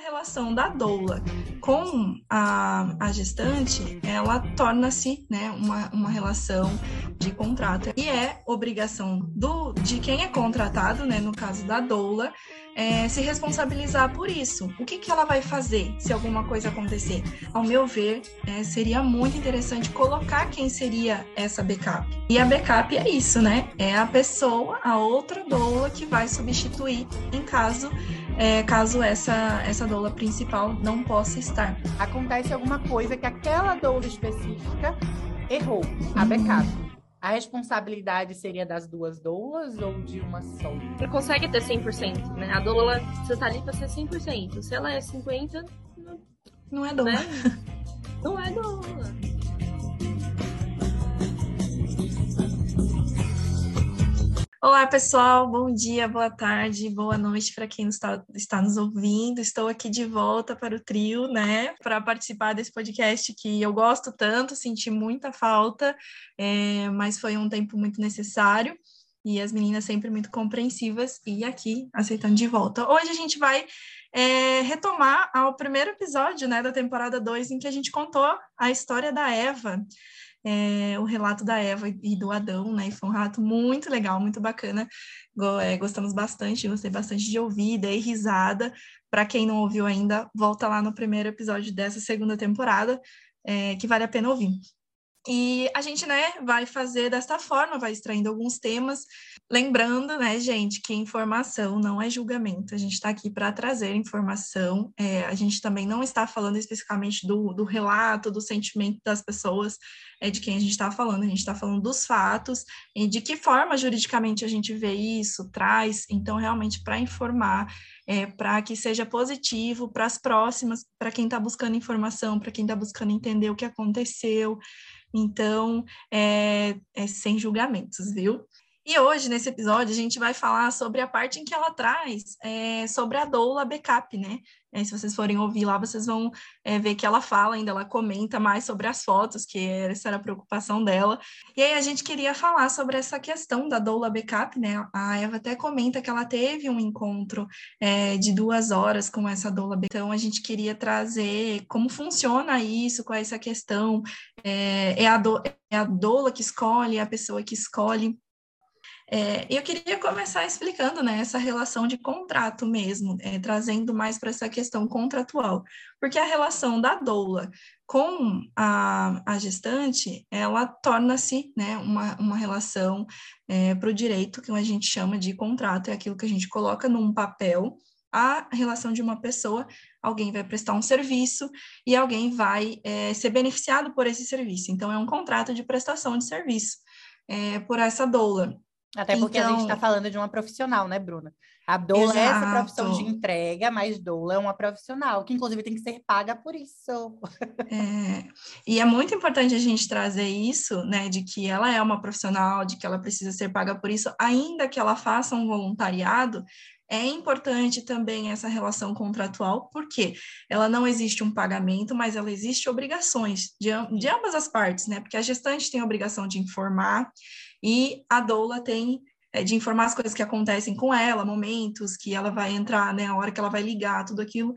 relação da doula com a, a gestante, ela torna-se né, uma, uma relação de contrato. E é obrigação do, de quem é contratado, né, no caso da doula, é, se responsabilizar por isso. O que, que ela vai fazer se alguma coisa acontecer? Ao meu ver, é, seria muito interessante colocar quem seria essa backup. E a backup é isso, né? É a pessoa, a outra doula que vai substituir em caso é, caso essa, essa doula principal não possa estar. Acontece alguma coisa que aquela doula específica errou, a backup. Uhum. A responsabilidade seria das duas doulas ou de uma só? Não consegue ter 100%, né? A doula, você tá ali pra ser 100%. Se ela é 50%, não, não é doula. Né? Não é doula. Olá, pessoal. Bom dia, boa tarde, boa noite para quem está, está nos ouvindo. Estou aqui de volta para o trio, né, para participar desse podcast que eu gosto tanto, senti muita falta, é, mas foi um tempo muito necessário e as meninas sempre muito compreensivas e aqui aceitando de volta. Hoje a gente vai é, retomar ao primeiro episódio, né, da temporada 2, em que a gente contou a história da Eva é, o relato da Eva e do Adão, né? E foi um relato muito legal, muito bacana. É, gostamos bastante, gostei bastante de ouvir, dei risada. Para quem não ouviu ainda, volta lá no primeiro episódio dessa segunda temporada, é, que vale a pena ouvir. E a gente, né, vai fazer desta forma, vai extraindo alguns temas, lembrando, né, gente, que informação não é julgamento. A gente está aqui para trazer informação. É, a gente também não está falando especificamente do, do relato, do sentimento das pessoas, é de quem a gente está falando. A gente está falando dos fatos e de que forma juridicamente a gente vê isso, traz. Então, realmente, para informar, é, para que seja positivo para as próximas, para quem está buscando informação, para quem está buscando entender o que aconteceu. Então, é, é sem julgamentos, viu? E hoje, nesse episódio, a gente vai falar sobre a parte em que ela traz é, sobre a doula backup, né? É, se vocês forem ouvir lá, vocês vão é, ver que ela fala ainda, ela comenta mais sobre as fotos, que essa era a preocupação dela. E aí a gente queria falar sobre essa questão da doula backup, né? A Eva até comenta que ela teve um encontro é, de duas horas com essa doula backup. Então a gente queria trazer como funciona isso, qual é essa questão. É, é, a, do, é a doula que escolhe, é a pessoa que escolhe é, eu queria começar explicando né, essa relação de contrato mesmo, é, trazendo mais para essa questão contratual, porque a relação da doula com a, a gestante, ela torna-se né, uma, uma relação é, para o direito, que a gente chama de contrato, é aquilo que a gente coloca num papel, a relação de uma pessoa, alguém vai prestar um serviço e alguém vai é, ser beneficiado por esse serviço. Então, é um contrato de prestação de serviço é, por essa doula. Até porque então... a gente está então falando de uma profissional, né, Bruna? A doula Exato. é essa profissão de entrega, mas doula é uma profissional, que inclusive tem que ser paga por isso. É, e é muito importante a gente trazer isso, né, de que ela é uma profissional, de que ela precisa ser paga por isso, ainda que ela faça um voluntariado, é importante também essa relação contratual, porque ela não existe um pagamento, mas ela existe obrigações de, de ambas as partes, né? Porque a gestante tem a obrigação de informar, e a doula tem é, de informar as coisas que acontecem com ela, momentos que ela vai entrar, né, a hora que ela vai ligar, tudo aquilo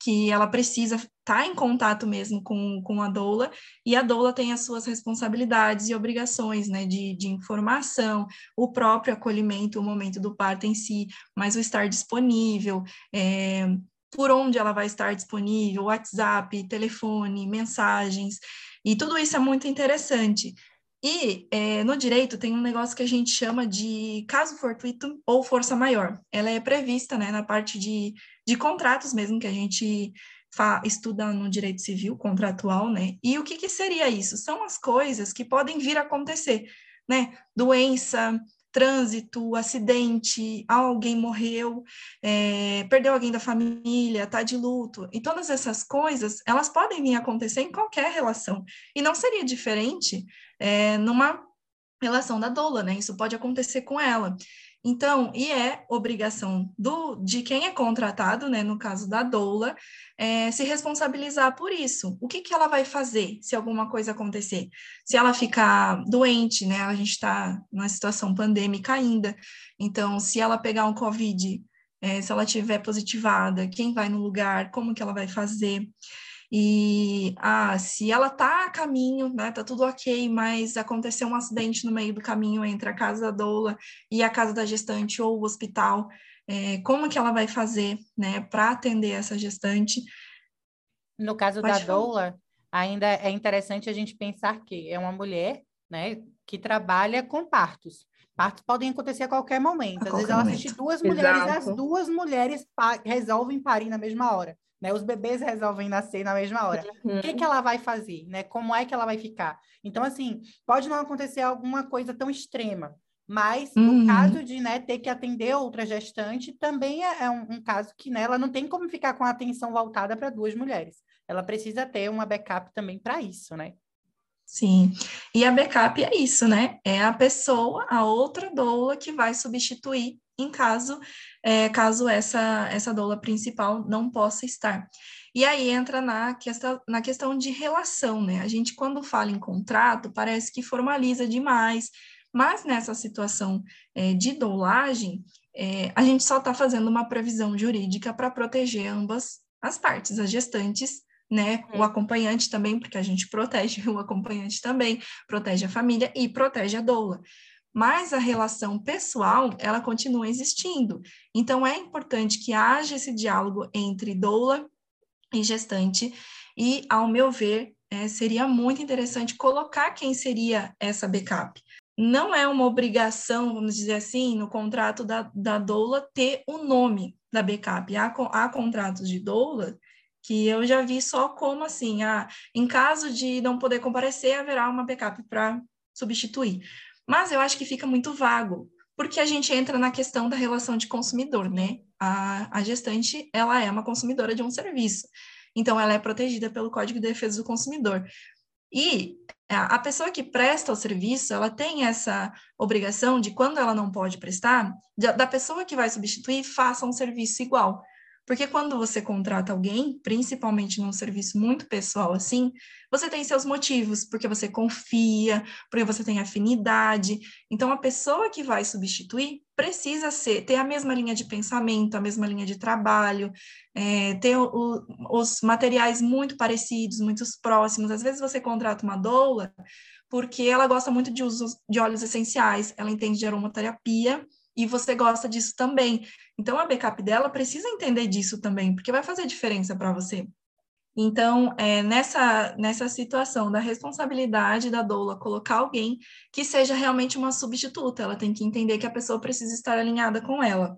que ela precisa estar tá em contato mesmo com, com a doula, e a doula tem as suas responsabilidades e obrigações, né, de, de informação, o próprio acolhimento, o momento do parto em si, mas o estar disponível, é, por onde ela vai estar disponível, WhatsApp, telefone, mensagens, e tudo isso é muito interessante. E é, no direito tem um negócio que a gente chama de caso fortuito ou força maior. Ela é prevista né, na parte de, de contratos mesmo, que a gente estuda no direito civil contratual, né? E o que, que seria isso? São as coisas que podem vir a acontecer, né? Doença, trânsito, acidente, alguém morreu, é, perdeu alguém da família, está de luto. E todas essas coisas, elas podem vir a acontecer em qualquer relação. E não seria diferente é, numa relação da doula, né? Isso pode acontecer com ela. Então, e é obrigação do, de quem é contratado, né, no caso da doula, é, se responsabilizar por isso. O que, que ela vai fazer se alguma coisa acontecer? Se ela ficar doente, né, a gente está numa situação pandêmica ainda, então, se ela pegar um Covid, é, se ela tiver positivada, quem vai no lugar, como que ela vai fazer. E ah, se ela tá a caminho, né, tá tudo ok, mas aconteceu um acidente no meio do caminho entre a casa da doula e a casa da gestante ou o hospital, é, como que ela vai fazer, né, para atender essa gestante? No caso Pode da falar. doula, ainda é interessante a gente pensar que é uma mulher, né, que trabalha com partos. Partos podem acontecer a qualquer momento. Às vezes ela assiste duas mulheres, Exato. as duas mulheres pa resolvem parir na mesma hora. Né? Os bebês resolvem nascer na mesma hora. Uhum. O que, que ela vai fazer? Né? Como é que ela vai ficar? Então, assim, pode não acontecer alguma coisa tão extrema, mas uhum. no caso de né, ter que atender outra gestante, também é, é um, um, caso que né, ela não tem como ficar com a atenção voltada para duas mulheres. Ela precisa ter uma backup também para isso, né? Sim, e a backup é isso, né? É a pessoa, a outra doula que vai substituir em caso é, caso essa essa doula principal não possa estar. E aí entra na questão, na questão de relação, né? A gente, quando fala em contrato, parece que formaliza demais, mas nessa situação é, de doulagem, é, a gente só está fazendo uma previsão jurídica para proteger ambas as partes, as gestantes né? O uhum. acompanhante também, porque a gente protege o acompanhante também, protege a família e protege a doula. Mas a relação pessoal, ela continua existindo. Então, é importante que haja esse diálogo entre doula e gestante, e, ao meu ver, é, seria muito interessante colocar quem seria essa backup. Não é uma obrigação, vamos dizer assim, no contrato da, da doula ter o nome da backup. Há, há contratos de doula que eu já vi só como assim, ah, em caso de não poder comparecer, haverá uma backup para substituir. Mas eu acho que fica muito vago, porque a gente entra na questão da relação de consumidor, né? A, a gestante, ela é uma consumidora de um serviço, então ela é protegida pelo Código de Defesa do Consumidor. E a pessoa que presta o serviço, ela tem essa obrigação de, quando ela não pode prestar, da pessoa que vai substituir, faça um serviço igual. Porque quando você contrata alguém, principalmente num serviço muito pessoal assim, você tem seus motivos, porque você confia, porque você tem afinidade. Então, a pessoa que vai substituir precisa ser, ter a mesma linha de pensamento, a mesma linha de trabalho, é, ter o, os materiais muito parecidos, muito próximos. Às vezes você contrata uma doula porque ela gosta muito de uso de óleos essenciais, ela entende de aromaterapia e você gosta disso também. Então, a backup dela precisa entender disso também, porque vai fazer diferença para você. Então, é, nessa, nessa situação da responsabilidade da doula colocar alguém que seja realmente uma substituta, ela tem que entender que a pessoa precisa estar alinhada com ela.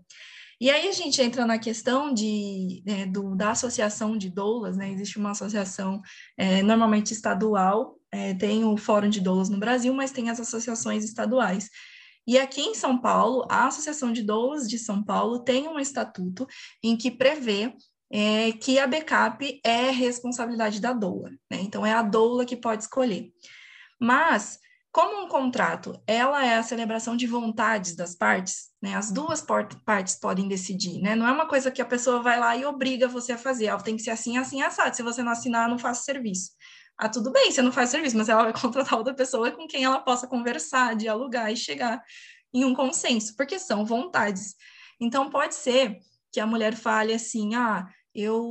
E aí a gente entra na questão de, né, do, da associação de doulas, né? Existe uma associação é, normalmente estadual, é, tem o Fórum de Doulas no Brasil, mas tem as associações estaduais. E aqui em São Paulo, a Associação de Doulas de São Paulo tem um estatuto em que prevê é, que a backup é responsabilidade da doula, né? Então é a doula que pode escolher. Mas como um contrato, ela é a celebração de vontades das partes, né? As duas partes podem decidir, né? Não é uma coisa que a pessoa vai lá e obriga você a fazer, ela tem que ser assim, assim, assado. Se você não assinar, não faço serviço. Ah, tudo bem, você não faz serviço, mas ela vai contratar outra pessoa com quem ela possa conversar, dialogar e chegar em um consenso, porque são vontades. Então, pode ser que a mulher fale assim: ah, eu,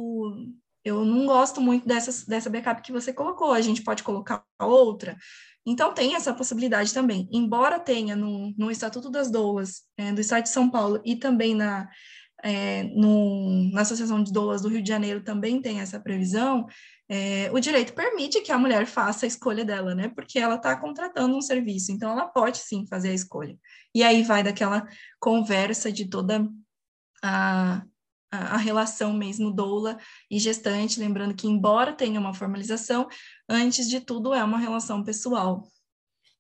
eu não gosto muito dessa, dessa backup que você colocou, a gente pode colocar outra. Então, tem essa possibilidade também. Embora tenha no, no Estatuto das Doulas, é, do Estado de São Paulo, e também na, é, no, na Associação de Doulas do Rio de Janeiro também tem essa previsão, é, o direito permite que a mulher faça a escolha dela, né? Porque ela está contratando um serviço, então ela pode sim fazer a escolha. E aí vai daquela conversa de toda a, a, relação mesmo doula e gestante, lembrando que, embora tenha uma formalização, antes de tudo é uma relação pessoal.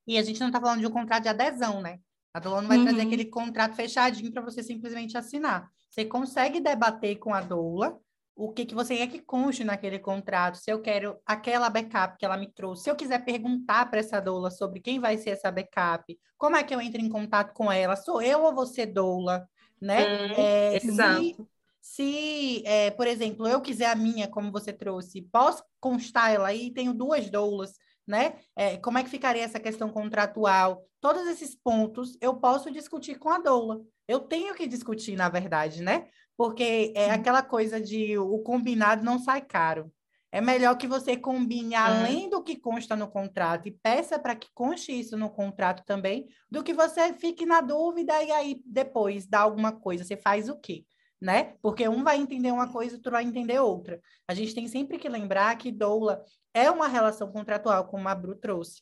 E a gente não está falando de um contrato de adesão, né? A doula não vai uhum. trazer aquele contrato fechadinho para você simplesmente assinar. Você consegue debater com a doula o que, que você quer que conste naquele contrato, se eu quero aquela backup que ela me trouxe, se eu quiser perguntar para essa doula sobre quem vai ser essa backup, como é que eu entro em contato com ela, sou eu ou você doula, né? É, é, exato. Se, se é, por exemplo, eu quiser a minha, como você trouxe, posso constar ela aí, tenho duas doulas, né? É, como é que ficaria essa questão contratual? Todos esses pontos eu posso discutir com a doula. Eu tenho que discutir, na verdade, né? Porque é aquela coisa de o combinado não sai caro. É melhor que você combine além do que consta no contrato e peça para que conste isso no contrato também, do que você fique na dúvida e aí depois dá alguma coisa. Você faz o quê? Né? Porque um vai entender uma coisa e outro vai entender outra. A gente tem sempre que lembrar que doula é uma relação contratual, como a Bru trouxe.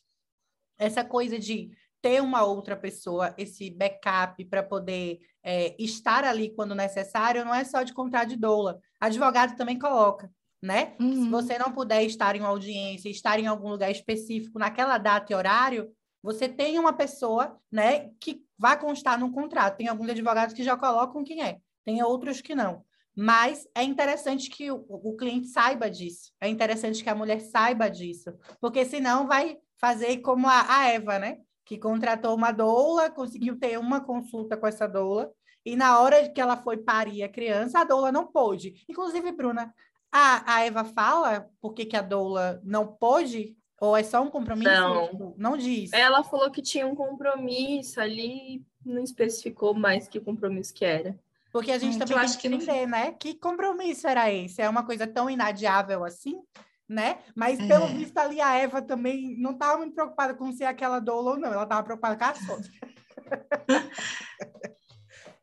Essa coisa de ter uma outra pessoa, esse backup para poder é, estar ali quando necessário, não é só de contrato de doula. Advogado também coloca né? Uhum. Se você não puder estar em uma audiência, estar em algum lugar específico naquela data e horário, você tem uma pessoa, né, que vai constar no contrato. Tem alguns advogados que já colocam quem é, tem outros que não. Mas é interessante que o, o cliente saiba disso. É interessante que a mulher saiba disso, porque senão vai fazer como a, a Eva, né? Que contratou uma doula, conseguiu ter uma consulta com essa doula, e na hora que ela foi parir a criança, a doula não pôde. Inclusive, Bruna, a, a Eva fala por que, que a doula não pôde? Ou é só um compromisso? Não. Tipo, não diz. Ela falou que tinha um compromisso ali, não especificou mais que compromisso que era. Porque a gente hum, também tem que entender, não... né? Que compromisso era esse? É uma coisa tão inadiável assim? Né? Mas pelo é. visto ali a Eva também não estava muito preocupada com se aquela doula ou não, ela estava preocupada com a Sônia.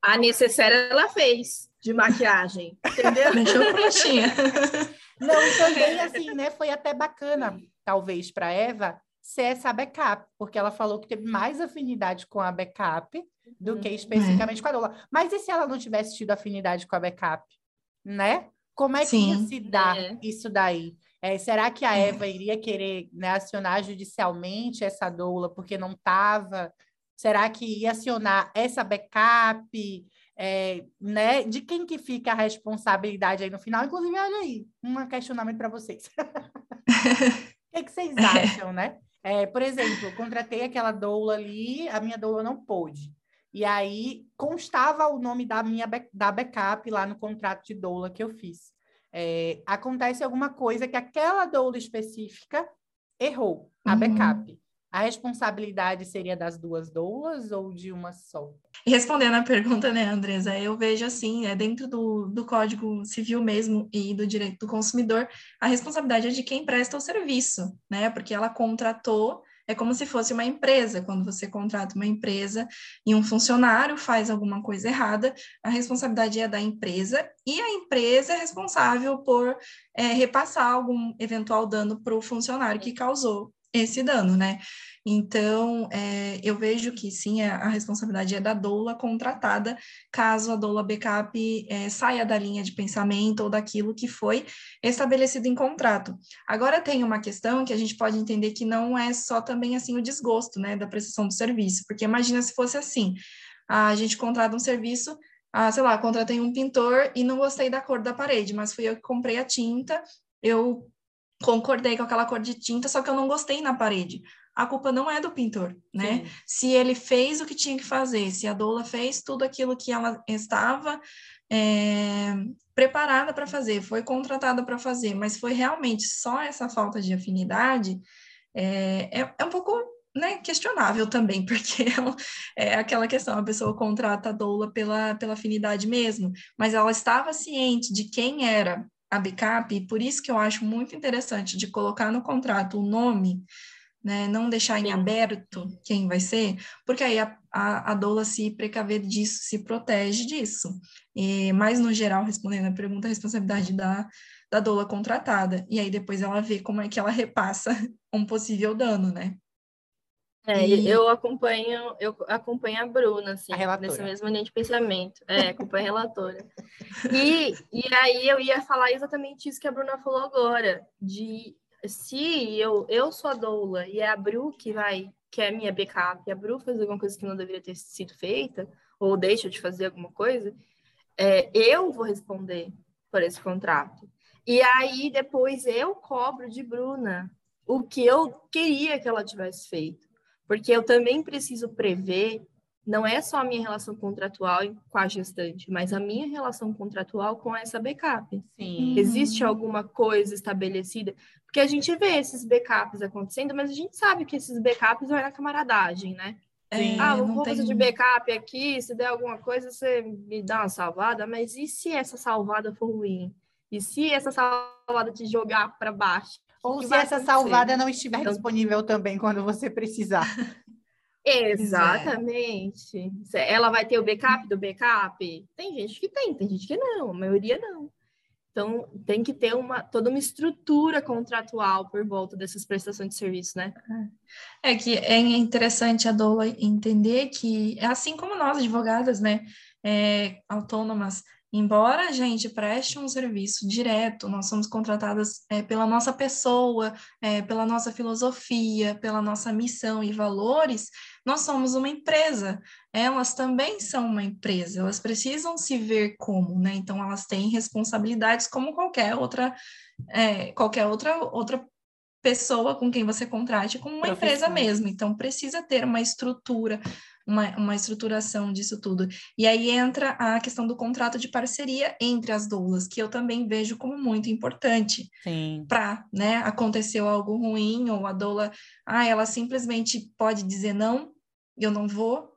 a necessária ela fez de maquiagem, entendeu? Deixou prontinha. Não, e também assim, né? Foi até bacana, talvez, para Eva ser essa backup, porque ela falou que teve mais afinidade com a backup do que uhum. especificamente com a Dola. Mas e se ela não tivesse tido afinidade com a backup, né? Como é que Sim. ia se dar é. isso daí? É, será que a é. Eva iria querer né, acionar judicialmente essa doula porque não estava? Será que ia acionar essa backup? É, né, de quem que fica a responsabilidade aí no final? Inclusive, olha aí, um questionamento para vocês. O que, que, vocês acham, né? É, por exemplo, contratei aquela doula ali, a minha doula não pôde. E aí constava o nome da minha da backup lá no contrato de doula que eu fiz. É, acontece alguma coisa que aquela doula específica errou, a uhum. backup a responsabilidade seria das duas doulas ou de uma só? Respondendo a pergunta, né, Andresa, eu vejo assim, é dentro do, do Código Civil mesmo e do direito do consumidor, a responsabilidade é de quem presta o serviço, né? Porque ela contratou, é como se fosse uma empresa. Quando você contrata uma empresa e um funcionário faz alguma coisa errada, a responsabilidade é da empresa e a empresa é responsável por é, repassar algum eventual dano para o funcionário que causou esse dano, né? Então, é, eu vejo que sim, a, a, responsabilidade é da doula contratada, caso a doula backup é, saia da linha de pensamento ou daquilo que foi estabelecido em contrato. Agora tem uma questão que a gente pode entender que não é só também assim o desgosto, né, da prestação do serviço, porque imagina se fosse assim, a gente contrata um serviço ah, sei lá, contratei um pintor e não gostei da cor da parede, mas fui eu que comprei a tinta, eu concordei com aquela cor de tinta, só que eu não gostei na parede. A culpa não é do pintor, né? Sim. Se ele fez o que tinha que fazer, se a doula fez tudo aquilo que ela estava é, preparada para fazer, foi contratada para fazer, mas foi realmente só essa falta de afinidade, é, é, é um pouco né, questionável também, porque é, é aquela questão, a pessoa contrata a doula pela, pela afinidade mesmo, mas ela estava ciente de quem era a backup, e por isso que eu acho muito interessante de colocar no contrato o nome, né, não deixar em aberto quem vai ser, porque aí a, a, a doula se precaver disso, se protege disso. E, mas, no geral, respondendo a pergunta, a responsabilidade da, da doula contratada. E aí depois ela vê como é que ela repassa um possível dano, né? É, e... eu acompanho, eu acompanho a Bruna, assim, a nessa mesma linha de pensamento. É, acompanho a relatora. E, e aí eu ia falar exatamente isso que a Bruna falou agora, de se eu, eu sou a doula e é a Bru que vai, que é a minha backup, e a Bru faz alguma coisa que não deveria ter sido feita, ou deixa de fazer alguma coisa, é, eu vou responder por esse contrato. E aí depois eu cobro de Bruna o que eu queria que ela tivesse feito. Porque eu também preciso prever, não é só a minha relação contratual com a gestante, mas a minha relação contratual com essa backup. Sim. Existe alguma coisa estabelecida? Porque a gente vê esses backups acontecendo, mas a gente sabe que esses backups não é na camaradagem, né? É, ah, vou tem... fazer de backup aqui, se der alguma coisa, você me dá uma salvada, mas e se essa salvada for ruim? E se essa salvada te jogar para baixo? Ou se essa acontecer? salvada não estiver então... disponível também quando você precisar. Exatamente. Ela vai ter o backup do backup? Tem gente que tem, tem gente que não, a maioria não. Então, tem que ter uma, toda uma estrutura contratual por volta dessas prestações de serviço, né? É que é interessante a Dola entender que, assim como nós, advogadas, né, é, autônomas, Embora a gente preste um serviço direto, nós somos contratadas é, pela nossa pessoa, é, pela nossa filosofia, pela nossa missão e valores, nós somos uma empresa. Elas também são uma empresa, elas precisam se ver como, né? Então elas têm responsabilidades como qualquer outra, é, qualquer outra, outra pessoa com quem você contrate, como uma empresa mesmo. Então precisa ter uma estrutura, uma, uma estruturação disso tudo. E aí entra a questão do contrato de parceria entre as doulas, que eu também vejo como muito importante para, né, aconteceu algo ruim ou a doula, ah, ela simplesmente pode dizer não, eu não vou,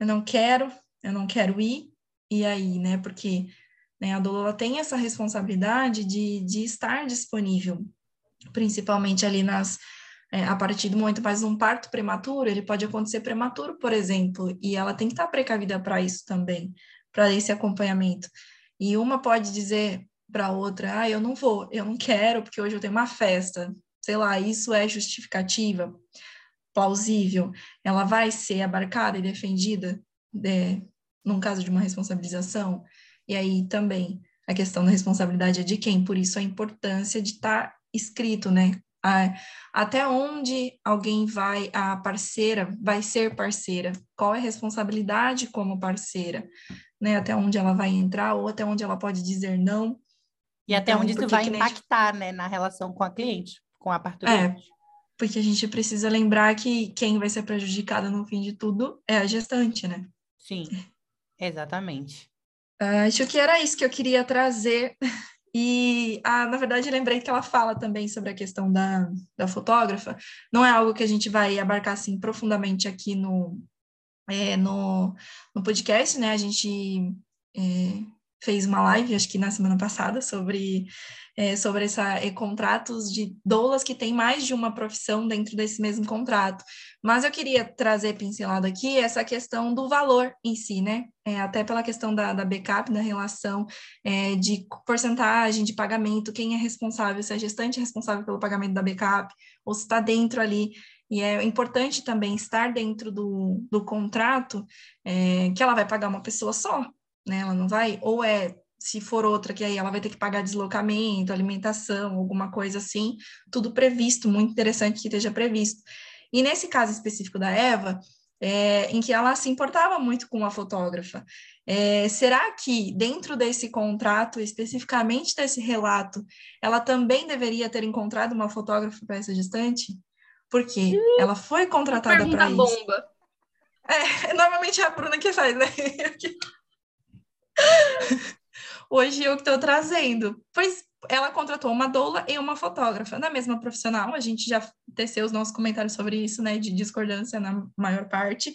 eu não quero, eu não quero ir, e aí, né, porque né, a doula tem essa responsabilidade de, de estar disponível, principalmente ali nas é, a partir do momento mais um parto prematuro, ele pode acontecer prematuro, por exemplo, e ela tem que estar precavida para isso também, para esse acompanhamento. E uma pode dizer para outra, ah, eu não vou, eu não quero, porque hoje eu tenho uma festa, sei lá, isso é justificativa, plausível, ela vai ser abarcada e defendida de, num caso de uma responsabilização, e aí também a questão da responsabilidade é de quem, por isso a importância de estar tá escrito, né, até onde alguém vai, a parceira vai ser parceira, qual é a responsabilidade como parceira, né? Até onde ela vai entrar ou até onde ela pode dizer não. E até então, onde isso vai impactar, né, na relação com a cliente, com a parturiente. É, porque a gente precisa lembrar que quem vai ser prejudicada no fim de tudo é a gestante, né? Sim, exatamente. Acho que era isso que eu queria trazer e, ah, na verdade, lembrei que ela fala também sobre a questão da, da fotógrafa. Não é algo que a gente vai abarcar assim profundamente aqui no, é, no, no podcast, né? A gente é, fez uma live, acho que na semana passada, sobre, é, sobre essa, é, contratos de doulas que têm mais de uma profissão dentro desse mesmo contrato. Mas eu queria trazer pincelada aqui essa questão do valor em si, né? É, até pela questão da, da backup, da relação é, de porcentagem de pagamento, quem é responsável, se a gestante é responsável pelo pagamento da backup, ou se está dentro ali e é importante também estar dentro do, do contrato é, que ela vai pagar uma pessoa só, né? Ela não vai, ou é se for outra que aí ela vai ter que pagar deslocamento, alimentação, alguma coisa assim, tudo previsto, muito interessante que esteja previsto. E nesse caso específico da Eva, é, em que ela se importava muito com a fotógrafa, é, será que dentro desse contrato, especificamente desse relato, ela também deveria ter encontrado uma fotógrafa para essa gestante? Porque hum, ela foi contratada para isso. bomba. É, normalmente é a Bruna que faz, né? Hoje eu que estou trazendo. Pois ela contratou uma doula e uma fotógrafa na mesma profissional. A gente já teceu os nossos comentários sobre isso, né? De discordância na maior parte.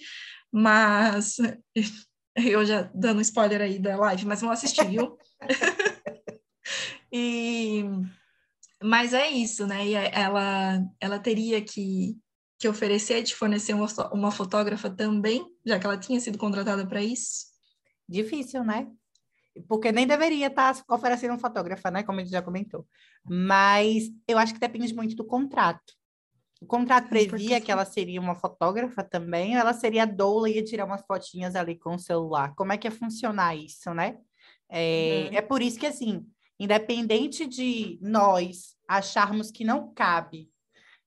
Mas eu já dando spoiler aí da live, mas não assisti, viu? e mas é isso, né? E ela ela teria que que oferecer de fornecer uma, uma fotógrafa também, já que ela tinha sido contratada para isso. Difícil, né? porque nem deveria estar tá oferecendo um fotógrafo, né? Como a gente já comentou. Mas eu acho que depende muito do contrato. O contrato previa que ela seria uma fotógrafa também, ou ela seria doula e ia tirar umas fotinhas ali com o celular. Como é que ia funcionar isso, né? É, uhum. é por isso que, assim, independente de nós acharmos que não cabe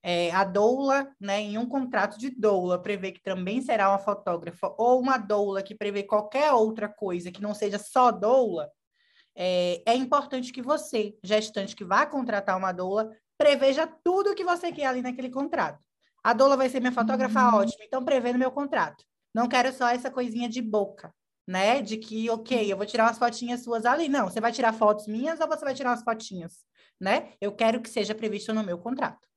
é, a doula, né, em um contrato de doula, prevê que também será uma fotógrafa, ou uma doula que prevê qualquer outra coisa que não seja só doula, é, é importante que você, gestante que vá contratar uma doula, preveja tudo que você quer ali naquele contrato. A doula vai ser minha fotógrafa, uhum. ótimo, então prevê no meu contrato. Não quero só essa coisinha de boca, né? De que, ok, eu vou tirar umas fotinhas suas ali. Não, você vai tirar fotos minhas ou você vai tirar umas fotinhas, né? Eu quero que seja previsto no meu contrato.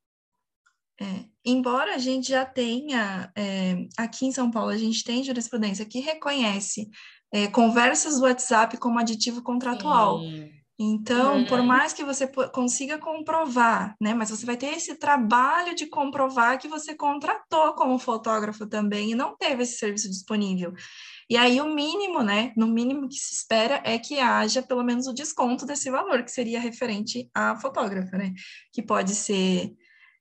É, embora a gente já tenha, é, aqui em São Paulo, a gente tem jurisprudência que reconhece é, conversas do WhatsApp como aditivo contratual. Sim. Então, por uhum. mais que você consiga comprovar, né, mas você vai ter esse trabalho de comprovar que você contratou como fotógrafo também e não teve esse serviço disponível. E aí o mínimo, né, no mínimo que se espera é que haja pelo menos o desconto desse valor, que seria referente à fotógrafa, né, que pode ser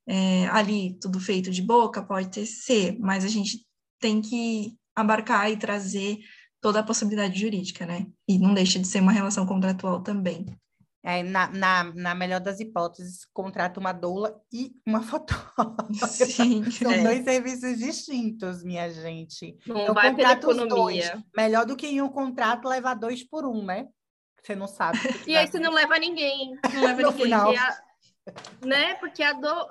é, ali tudo feito de boca, pode ter ser, mas a gente tem que abarcar e trazer toda a possibilidade jurídica, né? E não deixa de ser uma relação contratual também. É, na, na, na melhor das hipóteses, contrata uma doula e uma fotógrafa. Sim, São é. dois serviços distintos, minha gente. Não Eu vai pela economia. Dois. Melhor do que em um contrato levar dois por um, né? Você não sabe. e aí você não leva ninguém. Não leva no ninguém. Final. A, né? Porque a doula,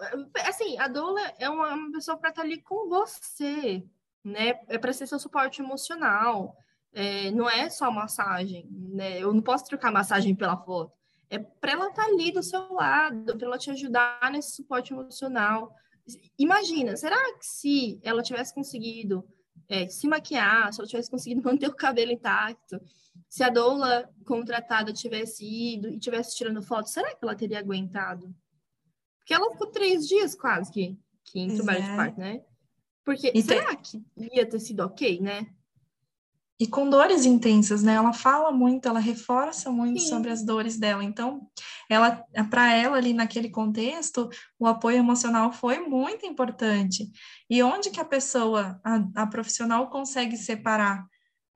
assim, a doula é uma, uma pessoa para estar ali com você, né? É para ser seu suporte emocional é, não é só massagem, né? Eu não posso trocar massagem pela foto. É para ela estar tá ali do seu lado, para ela te ajudar nesse suporte emocional. Imagina, será que se ela tivesse conseguido é, se maquiar, se ela tivesse conseguido manter o cabelo intacto, se a doula contratada tivesse ido e tivesse tirando foto, será que ela teria aguentado? Porque ela ficou três dias quase que, que em trabalho de parto, né? Porque e será tem... que ia ter sido ok, né? e com dores intensas, né? Ela fala muito, ela reforça muito Sim. sobre as dores dela. Então, ela, para ela ali naquele contexto, o apoio emocional foi muito importante. E onde que a pessoa, a, a profissional consegue separar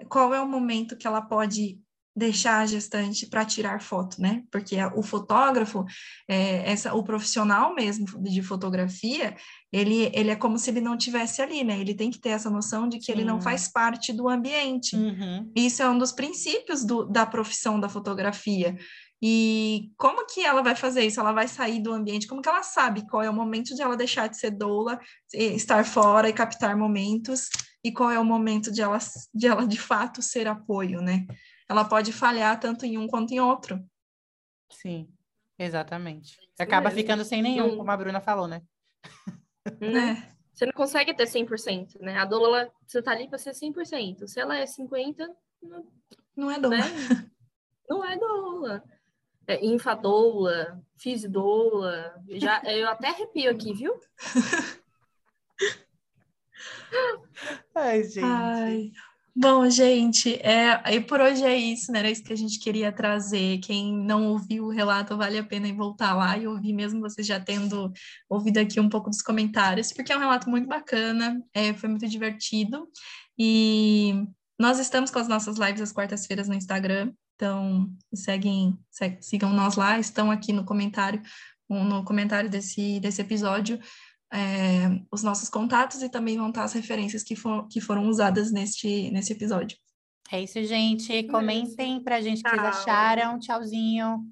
qual é o momento que ela pode deixar a gestante para tirar foto, né? Porque o fotógrafo, é, essa, o profissional mesmo de fotografia, ele, ele é como se ele não tivesse ali, né? Ele tem que ter essa noção de que Sim. ele não faz parte do ambiente. Uhum. Isso é um dos princípios do, da profissão da fotografia. E como que ela vai fazer isso? Ela vai sair do ambiente? Como que ela sabe qual é o momento de ela deixar de ser doula, estar fora e captar momentos? E qual é o momento de ela, de ela de fato ser apoio, né? Ela pode falhar tanto em um quanto em outro. Sim, exatamente. Você acaba ficando sem nenhum, como a Bruna falou, né? né? Você não consegue ter 100%, né? A doula, você tá ali para ser 100%. Se ela é 50%, não, não é doula. Né? Não é doula. É infadoula, fisidoula. Já, eu até arrepio aqui, viu? Ai, gente. Ai. Bom, gente, é, e por hoje é isso, né? Era isso que a gente queria trazer. Quem não ouviu o relato, vale a pena voltar lá e ouvir, mesmo vocês já tendo ouvido aqui um pouco dos comentários, porque é um relato muito bacana, é, foi muito divertido. E nós estamos com as nossas lives às quartas-feiras no Instagram, então seguem, sigam nós lá, estão aqui no comentário, no comentário desse, desse episódio é, os nossos contatos e também vão estar as referências que, for, que foram usadas neste, nesse episódio. É isso, gente. Comentem para a gente o que vocês acharam. Tchauzinho.